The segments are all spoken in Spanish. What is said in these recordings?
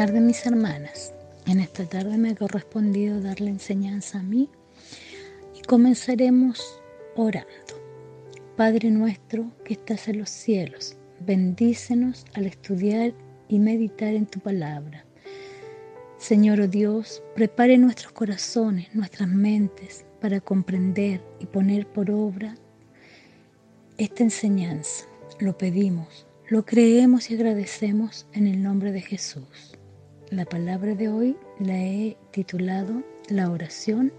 tardes mis hermanas. En esta tarde me ha correspondido dar la enseñanza a mí y comenzaremos orando. Padre nuestro que estás en los cielos, bendícenos al estudiar y meditar en tu palabra. Señor oh Dios, prepare nuestros corazones, nuestras mentes para comprender y poner por obra esta enseñanza. Lo pedimos lo creemos y agradecemos en el nombre de Jesús. La palabra de hoy la he titulado La oración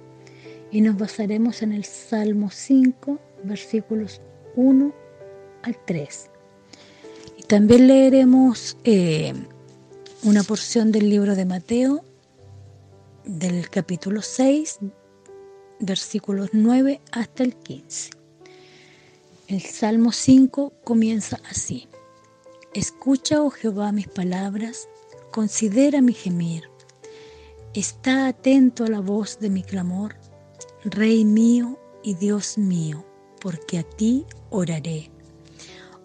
y nos basaremos en el Salmo 5, versículos 1 al 3. Y también leeremos eh, una porción del libro de Mateo, del capítulo 6, versículos 9 hasta el 15. El Salmo 5 comienza así. Escucha, oh Jehová, mis palabras, considera mi gemir. Está atento a la voz de mi clamor, Rey mío y Dios mío, porque a ti oraré.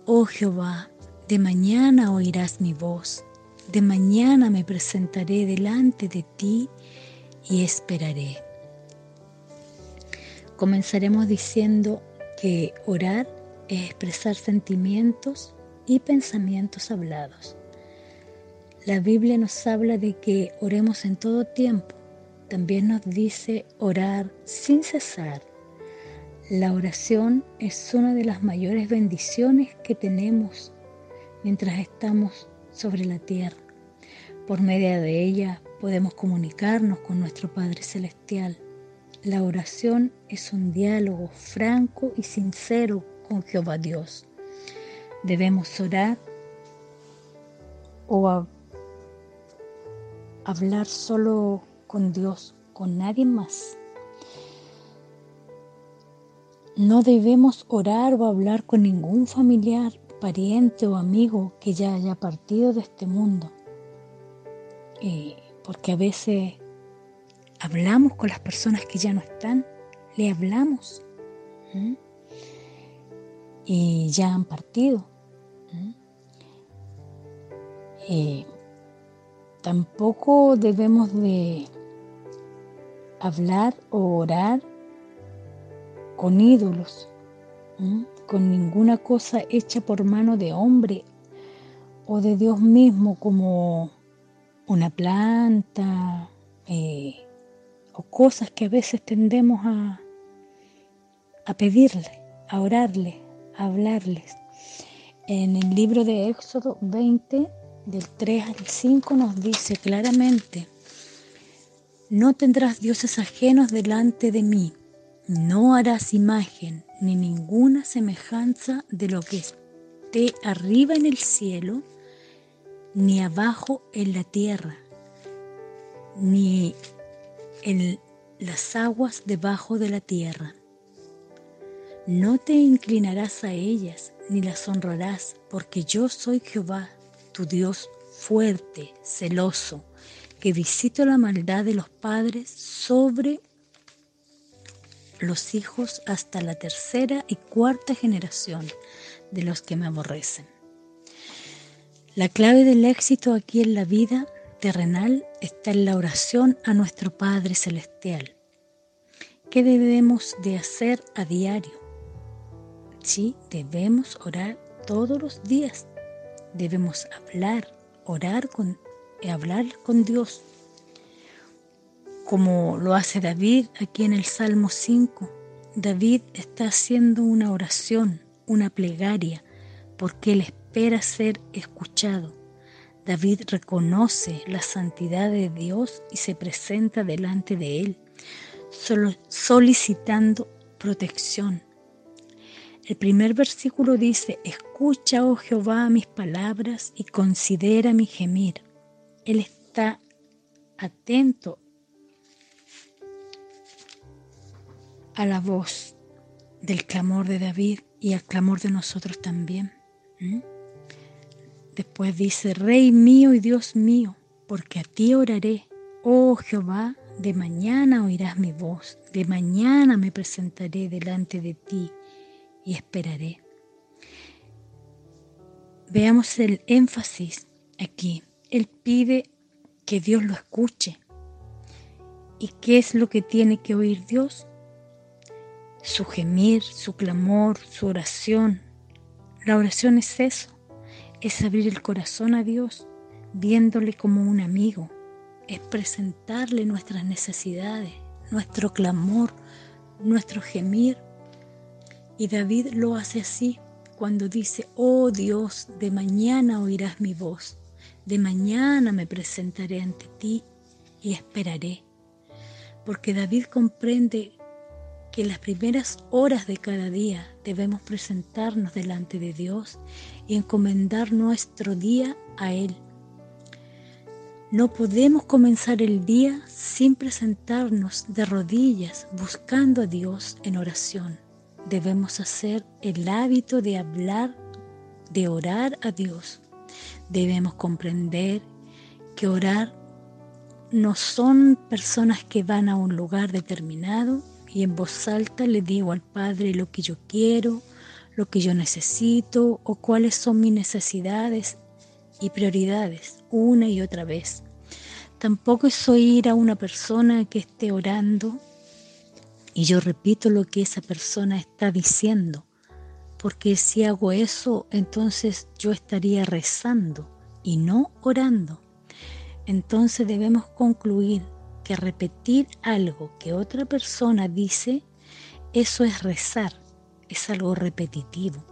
Oh Jehová, de mañana oirás mi voz, de mañana me presentaré delante de ti y esperaré. Comenzaremos diciendo que orar es expresar sentimientos y pensamientos hablados. La Biblia nos habla de que oremos en todo tiempo. También nos dice orar sin cesar. La oración es una de las mayores bendiciones que tenemos mientras estamos sobre la tierra. Por medio de ella podemos comunicarnos con nuestro Padre Celestial. La oración es un diálogo franco y sincero con Jehová Dios. Debemos orar o hablar solo con Dios, con nadie más. No debemos orar o hablar con ningún familiar, pariente o amigo que ya haya partido de este mundo. Eh, porque a veces hablamos con las personas que ya no están, le hablamos y ya han partido. Tampoco debemos de hablar o orar con ídolos, con ninguna cosa hecha por mano de hombre o de Dios mismo como una planta eh, o cosas que a veces tendemos a, a pedirle, a orarle, a hablarles. En el libro de Éxodo 20, del 3 al 5, nos dice claramente, no tendrás dioses ajenos delante de mí, no harás imagen ni ninguna semejanza de lo que esté arriba en el cielo, ni abajo en la tierra, ni en las aguas debajo de la tierra. No te inclinarás a ellas, ni las honrarás, porque yo soy Jehová, tu Dios fuerte, celoso, que visito la maldad de los padres sobre los hijos hasta la tercera y cuarta generación de los que me aborrecen. La clave del éxito aquí en la vida terrenal está en la oración a nuestro Padre Celestial. ¿Qué debemos de hacer a diario? Sí, debemos orar todos los días. Debemos hablar, orar con, eh, hablar con Dios. Como lo hace David aquí en el Salmo 5. David está haciendo una oración, una plegaria, porque él espera ser escuchado. David reconoce la santidad de Dios y se presenta delante de él, solicitando protección. El primer versículo dice, escucha, oh Jehová, mis palabras y considera mi gemir. Él está atento a la voz del clamor de David y al clamor de nosotros también. Después dice, Rey mío y Dios mío, porque a ti oraré. Oh Jehová, de mañana oirás mi voz, de mañana me presentaré delante de ti y esperaré. Veamos el énfasis aquí. Él pide que Dios lo escuche. ¿Y qué es lo que tiene que oír Dios? Su gemir, su clamor, su oración. La oración es eso, es abrir el corazón a Dios, viéndole como un amigo, es presentarle nuestras necesidades, nuestro clamor, nuestro gemir. Y David lo hace así cuando dice, oh Dios, de mañana oirás mi voz, de mañana me presentaré ante ti y esperaré. Porque David comprende que las primeras horas de cada día debemos presentarnos delante de Dios y encomendar nuestro día a Él no podemos comenzar el día sin presentarnos de rodillas buscando a Dios en oración. Debemos hacer el hábito de hablar, de orar a Dios. Debemos comprender que orar no son personas que van a un lugar determinado y en voz alta le digo al Padre lo que yo quiero, lo que yo necesito o cuáles son mis necesidades y prioridades una y otra vez. Tampoco es oír a una persona que esté orando y yo repito lo que esa persona está diciendo, porque si hago eso, entonces yo estaría rezando y no orando. Entonces debemos concluir que repetir algo que otra persona dice, eso es rezar, es algo repetitivo.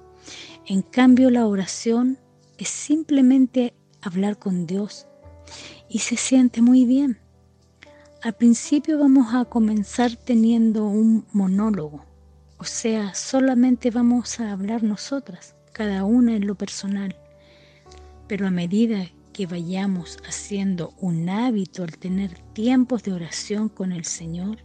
En cambio, la oración es simplemente hablar con Dios y se siente muy bien. Al principio vamos a comenzar teniendo un monólogo, o sea, solamente vamos a hablar nosotras, cada una en lo personal. Pero a medida que vayamos haciendo un hábito al tener tiempos de oración con el Señor,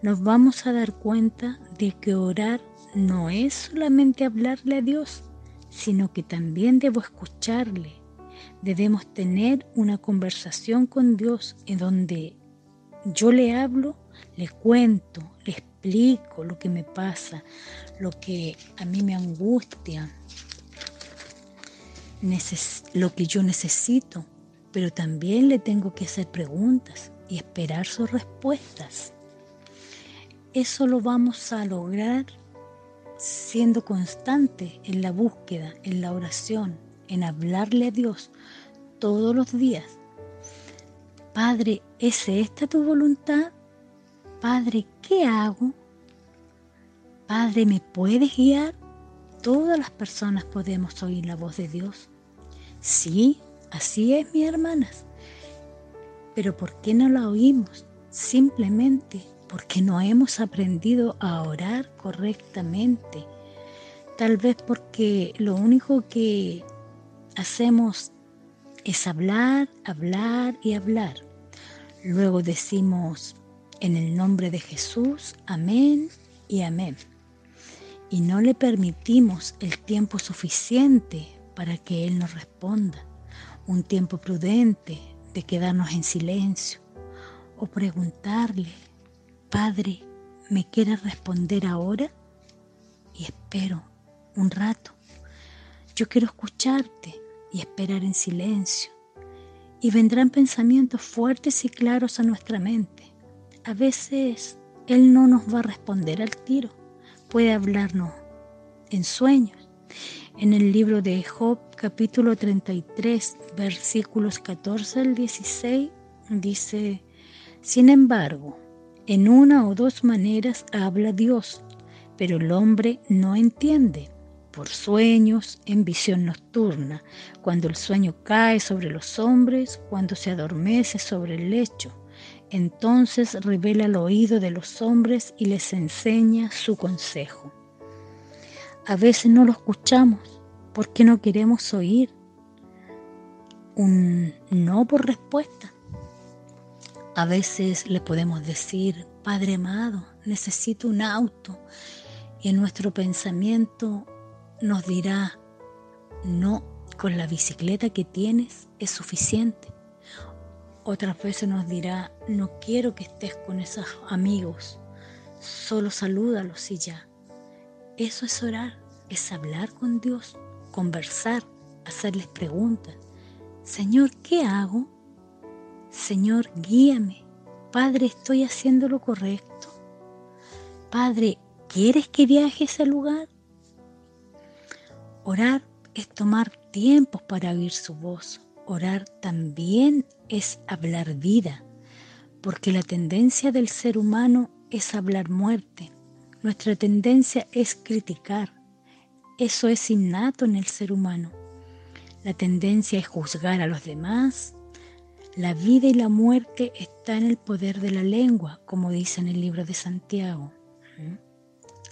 nos vamos a dar cuenta de que orar no es solamente hablarle a Dios, sino que también debo escucharle. Debemos tener una conversación con Dios en donde yo le hablo, le cuento, le explico lo que me pasa, lo que a mí me angustia, lo que yo necesito, pero también le tengo que hacer preguntas y esperar sus respuestas. Eso lo vamos a lograr siendo constante en la búsqueda, en la oración, en hablarle a Dios todos los días. Padre, ¿es esta tu voluntad? Padre, ¿qué hago? Padre, ¿me puedes guiar? Todas las personas podemos oír la voz de Dios. Sí, así es, mis hermanas. Pero ¿por qué no la oímos? Simplemente porque no hemos aprendido a orar correctamente. Tal vez porque lo único que hacemos es hablar, hablar y hablar. Luego decimos en el nombre de Jesús, amén y amén. Y no le permitimos el tiempo suficiente para que Él nos responda, un tiempo prudente de quedarnos en silencio o preguntarle, Padre, ¿me quieres responder ahora? Y espero un rato. Yo quiero escucharte y esperar en silencio. Y vendrán pensamientos fuertes y claros a nuestra mente. A veces Él no nos va a responder al tiro, puede hablarnos en sueños. En el libro de Job capítulo 33 versículos 14 al 16 dice, sin embargo, en una o dos maneras habla Dios, pero el hombre no entiende por sueños, en visión nocturna, cuando el sueño cae sobre los hombres, cuando se adormece sobre el lecho. Entonces revela el oído de los hombres y les enseña su consejo. A veces no lo escuchamos porque no queremos oír un no por respuesta. A veces le podemos decir, Padre amado, necesito un auto. Y en nuestro pensamiento nos dirá, no, con la bicicleta que tienes es suficiente. Otras veces nos dirá, no quiero que estés con esos amigos, solo salúdalos y ya. Eso es orar, es hablar con Dios, conversar, hacerles preguntas. Señor, ¿qué hago? Señor, guíame. Padre, estoy haciendo lo correcto. Padre, ¿quieres que viaje a ese lugar? Orar es tomar tiempos para oír su voz. Orar también es hablar vida, porque la tendencia del ser humano es hablar muerte. Nuestra tendencia es criticar. Eso es innato en el ser humano. La tendencia es juzgar a los demás. La vida y la muerte están en el poder de la lengua, como dice en el libro de Santiago. ¿Mm?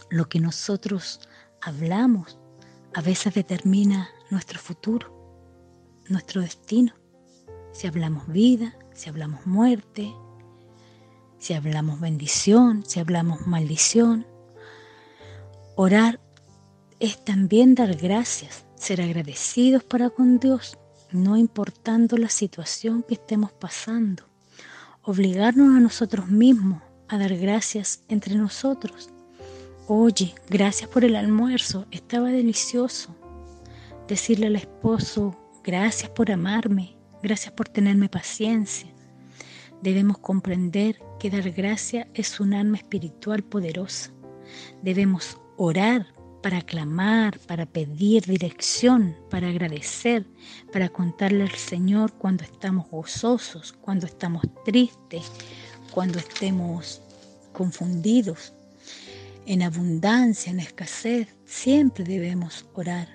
Lo que nosotros hablamos a veces determina nuestro futuro, nuestro destino. Si hablamos vida, si hablamos muerte, si hablamos bendición, si hablamos maldición. Orar es también dar gracias, ser agradecidos para con Dios, no importando la situación que estemos pasando. Obligarnos a nosotros mismos a dar gracias entre nosotros. Oye, gracias por el almuerzo, estaba delicioso. Decirle al esposo, gracias por amarme, gracias por tenerme paciencia. Debemos comprender que dar gracia es un alma espiritual poderosa. Debemos orar para clamar, para pedir dirección, para agradecer, para contarle al Señor cuando estamos gozosos, cuando estamos tristes, cuando estemos confundidos. En abundancia, en escasez, siempre debemos orar.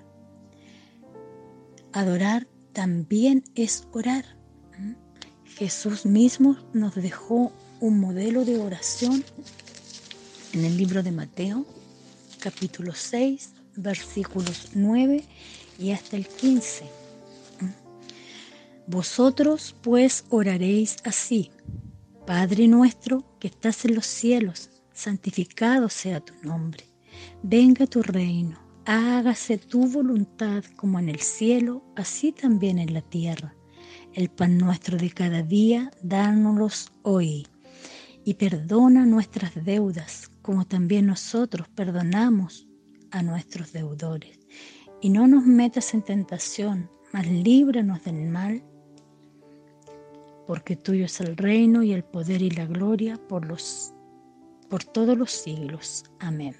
Adorar también es orar. Jesús mismo nos dejó un modelo de oración en el libro de Mateo, capítulo 6, versículos 9 y hasta el 15. Vosotros pues oraréis así, Padre nuestro que estás en los cielos, santificado sea tu nombre, venga tu reino, hágase tu voluntad como en el cielo, así también en la tierra. El pan nuestro de cada día, dánoslos hoy, y perdona nuestras deudas, como también nosotros perdonamos a nuestros deudores. Y no nos metas en tentación, mas líbranos del mal, porque tuyo es el reino y el poder y la gloria por, los, por todos los siglos. Amén.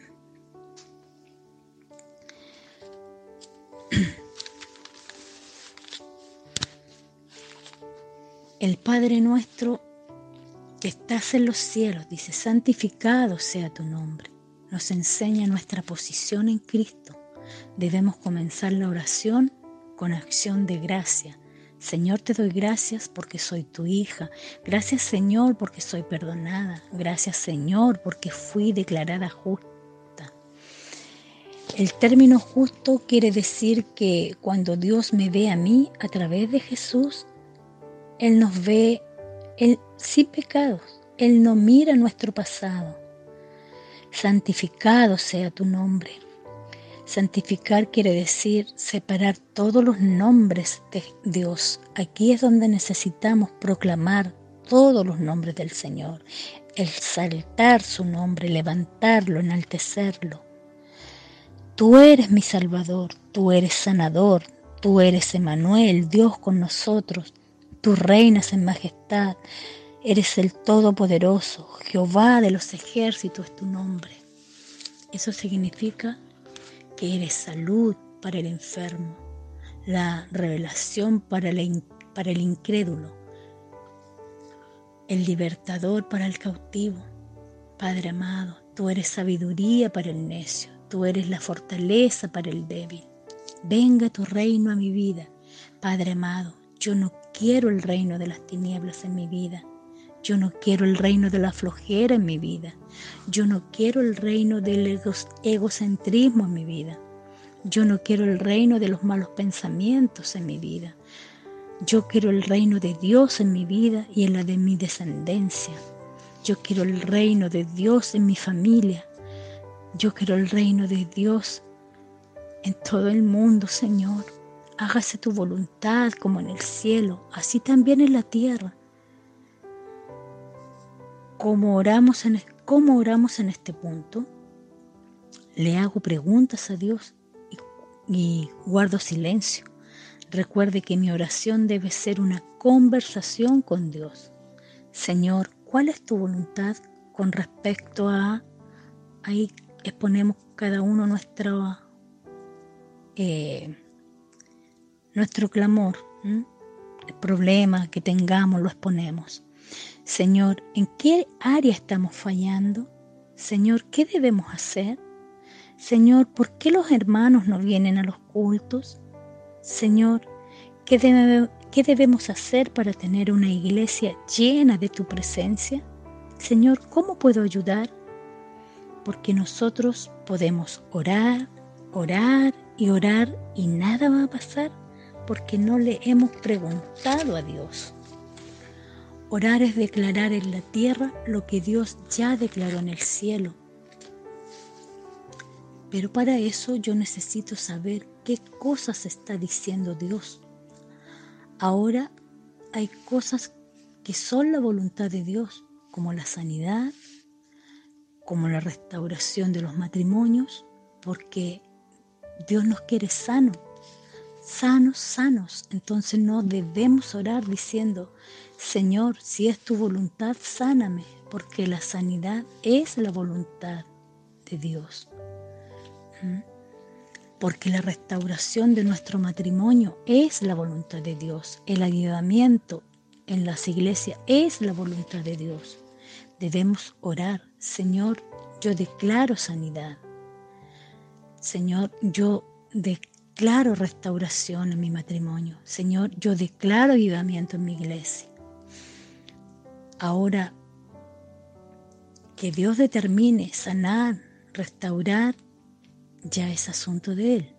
El Padre nuestro que estás en los cielos, dice, santificado sea tu nombre. Nos enseña nuestra posición en Cristo. Debemos comenzar la oración con acción de gracia. Señor, te doy gracias porque soy tu hija. Gracias, Señor, porque soy perdonada. Gracias, Señor, porque fui declarada justa. El término justo quiere decir que cuando Dios me ve a mí a través de Jesús, Él nos ve él sin pecados, Él no mira nuestro pasado. Santificado sea tu nombre. Santificar quiere decir separar todos los nombres de Dios. Aquí es donde necesitamos proclamar todos los nombres del Señor, exaltar su nombre, levantarlo, enaltecerlo. Tú eres mi Salvador, tú eres sanador, tú eres Emanuel, Dios con nosotros, Tú reinas en majestad, eres el Todopoderoso, Jehová de los ejércitos es tu nombre. Eso significa que eres salud para el enfermo, la revelación para, para el incrédulo, el libertador para el cautivo. Padre amado, tú eres sabiduría para el necio, tú eres la fortaleza para el débil. Venga tu reino a mi vida. Padre amado, yo no quiero el reino de las tinieblas en mi vida. Yo no quiero el reino de la flojera en mi vida. Yo no quiero el reino del egocentrismo en mi vida. Yo no quiero el reino de los malos pensamientos en mi vida. Yo quiero el reino de Dios en mi vida y en la de mi descendencia. Yo quiero el reino de Dios en mi familia. Yo quiero el reino de Dios en todo el mundo, Señor hágase tu voluntad como en el cielo, así también en la tierra. ¿Cómo oramos en, cómo oramos en este punto? Le hago preguntas a Dios y, y guardo silencio. Recuerde que mi oración debe ser una conversación con Dios. Señor, ¿cuál es tu voluntad con respecto a... Ahí exponemos cada uno nuestro, eh, nuestro clamor, el problema que tengamos, lo exponemos. Señor, ¿en qué área estamos fallando? Señor, ¿qué debemos hacer? Señor, ¿por qué los hermanos no vienen a los cultos? Señor, ¿qué, debemos hacer para tener una iglesia llena de tu presencia? Señor, ¿cómo puedo ayudar? Porque nosotros podemos orar, orar y orar y nada va a pasar porque no le hemos preguntado a Dios. Orar es declarar en la tierra lo que Dios ya declaró en el cielo. Pero para eso yo necesito saber qué cosas está diciendo Dios. Ahora hay cosas que son la voluntad de Dios, como la sanidad, como la restauración de los matrimonios, porque Dios nos quiere sanos, sanos, sanos. Entonces no debemos orar diciendo, Señor, si es tu voluntad, sáname, porque la sanidad es la voluntad de Dios. ¿Mm? porque la restauración de nuestro matrimonio es la voluntad de Dios. El ayudamiento en las iglesias es la voluntad de Dios. Debemos orar, Señor, yo declaro sanidad. Señor, yo declaro restauración en mi matrimonio. Señor, yo declaro ayudamiento en mi iglesia. Ahora, que Dios determine sanar, restaurar ya es asunto de Él.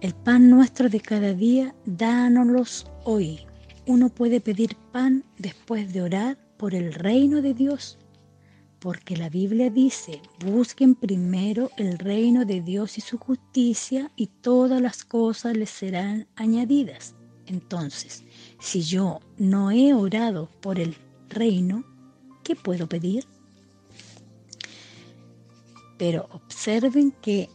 El pan nuestro de cada día, dánoslos hoy. Uno puede pedir pan después de orar por el reino de Dios, porque la Biblia dice, busquen primero el reino de Dios y su justicia y todas las cosas les serán añadidas. Entonces, si yo no he orado por el reino, ¿qué puedo pedir? Pero observen que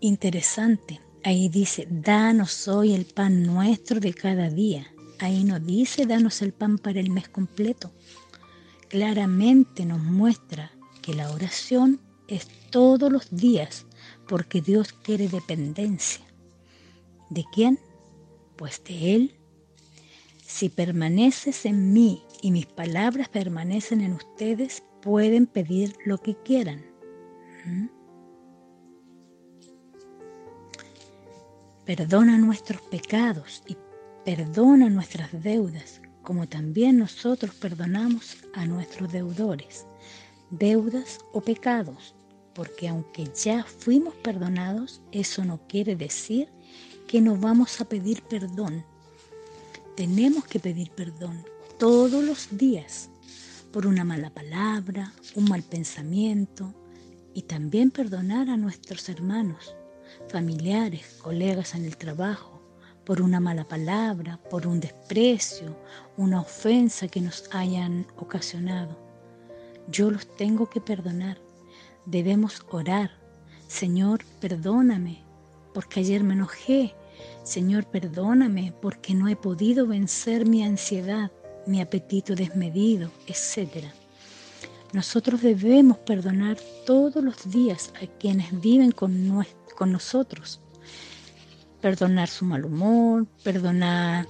interesante. Ahí dice, danos hoy el pan nuestro de cada día. Ahí no dice, danos el pan para el mes completo. Claramente nos muestra que la oración es todos los días porque Dios quiere dependencia. ¿De quién? Pues de Él. Si permaneces en mí y mis palabras permanecen en ustedes, pueden pedir lo que quieran. Perdona nuestros pecados y perdona nuestras deudas, como también nosotros perdonamos a nuestros deudores, deudas o pecados, porque aunque ya fuimos perdonados, eso no quiere decir que no vamos a pedir perdón. Tenemos que pedir perdón todos los días por una mala palabra, un mal pensamiento, y también perdonar a nuestros hermanos, familiares, colegas en el trabajo, por una mala palabra, por un desprecio, una ofensa que nos hayan ocasionado. Yo los tengo que perdonar. Debemos orar. Señor, perdóname, porque ayer me enojé. Señor, perdóname, porque no he podido vencer mi ansiedad, mi apetito desmedido, etcétera. Nosotros debemos perdonar todos los días a quienes viven con, nosotros. Perdonar su mal humor, perdonar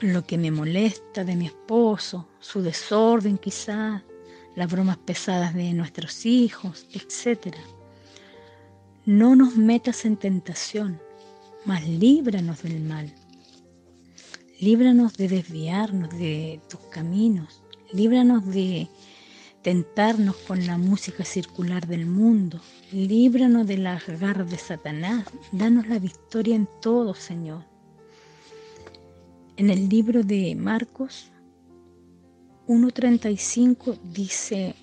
lo que me molesta de mi esposo, su desorden quizás, las bromas pesadas de nuestros hijos, etc. No nos metas en tentación, mas líbranos del mal. Líbranos de desviarnos de tus caminos, líbranos de tentarnos con la música circular del mundo, líbranos de las garras de Satanás, danos la victoria en todo, Señor. En el libro de Marcos 1.35 dice,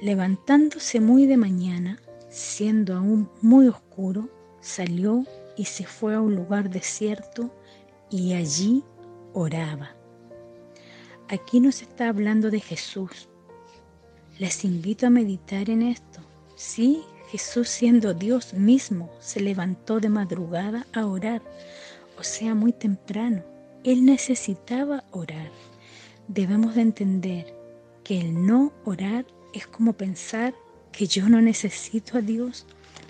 levantándose muy de mañana, siendo aún muy oscuro, salió y se fue a un lugar desierto y allí oraba. Aquí nos está hablando de Jesús. Les invito a meditar en esto. Sí, Jesús siendo Dios mismo se levantó de madrugada a orar, o sea, muy temprano. Él necesitaba orar. Debemos de entender que el no orar es como pensar que yo no necesito a Dios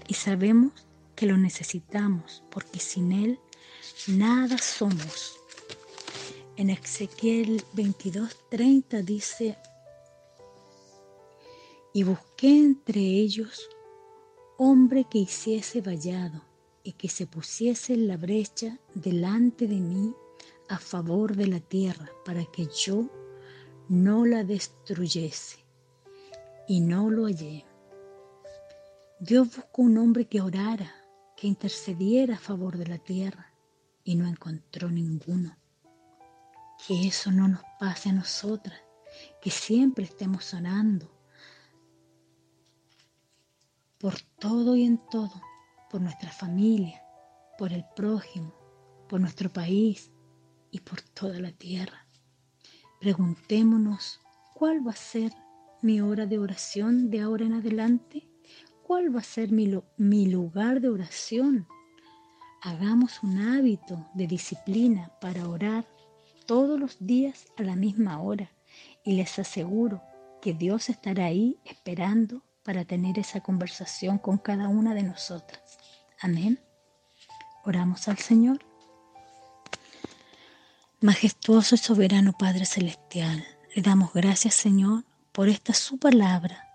y sabemos que lo necesitamos porque sin Él nada somos. En Ezequiel 22:30 dice, y busqué entre ellos hombre que hiciese vallado y que se pusiese en la brecha delante de mí a favor de la tierra para que yo no la destruyese. Y no lo hallé. Dios buscó un hombre que orara, que intercediera a favor de la tierra, y no encontró ninguno. Que eso no nos pase a nosotras, que siempre estemos orando por todo y en todo, por nuestra familia, por el prójimo, por nuestro país y por toda la tierra. Preguntémonos, ¿cuál va a ser mi hora de oración de ahora en adelante? ¿Cuál va a ser mi, mi lugar de oración? Hagamos un hábito de disciplina para orar todos los días a la misma hora y les aseguro que Dios estará ahí esperando para tener esa conversación con cada una de nosotras. Amén. Oramos al Señor. Majestuoso y soberano Padre Celestial, le damos gracias Señor por esta su palabra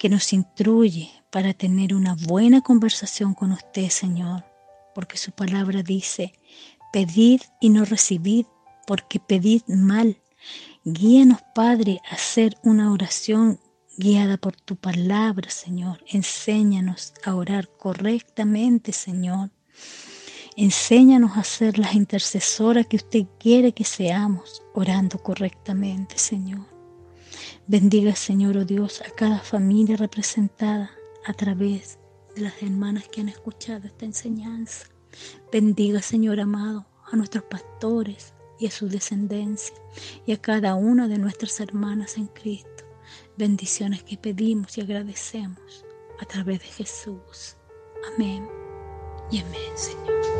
que nos instruye para tener una buena conversación con usted Señor, porque su palabra dice, pedid y no recibid, porque pedid mal. Guíanos Padre a hacer una oración guiada por tu palabra, Señor. Enséñanos a orar correctamente, Señor. Enséñanos a ser las intercesoras que usted quiere que seamos, orando correctamente, Señor. Bendiga, Señor, oh Dios, a cada familia representada a través de las hermanas que han escuchado esta enseñanza. Bendiga, Señor amado, a nuestros pastores y a su descendencia y a cada una de nuestras hermanas en Cristo bendiciones que pedimos y agradecemos a través de Jesús. Amén y amén, Señor.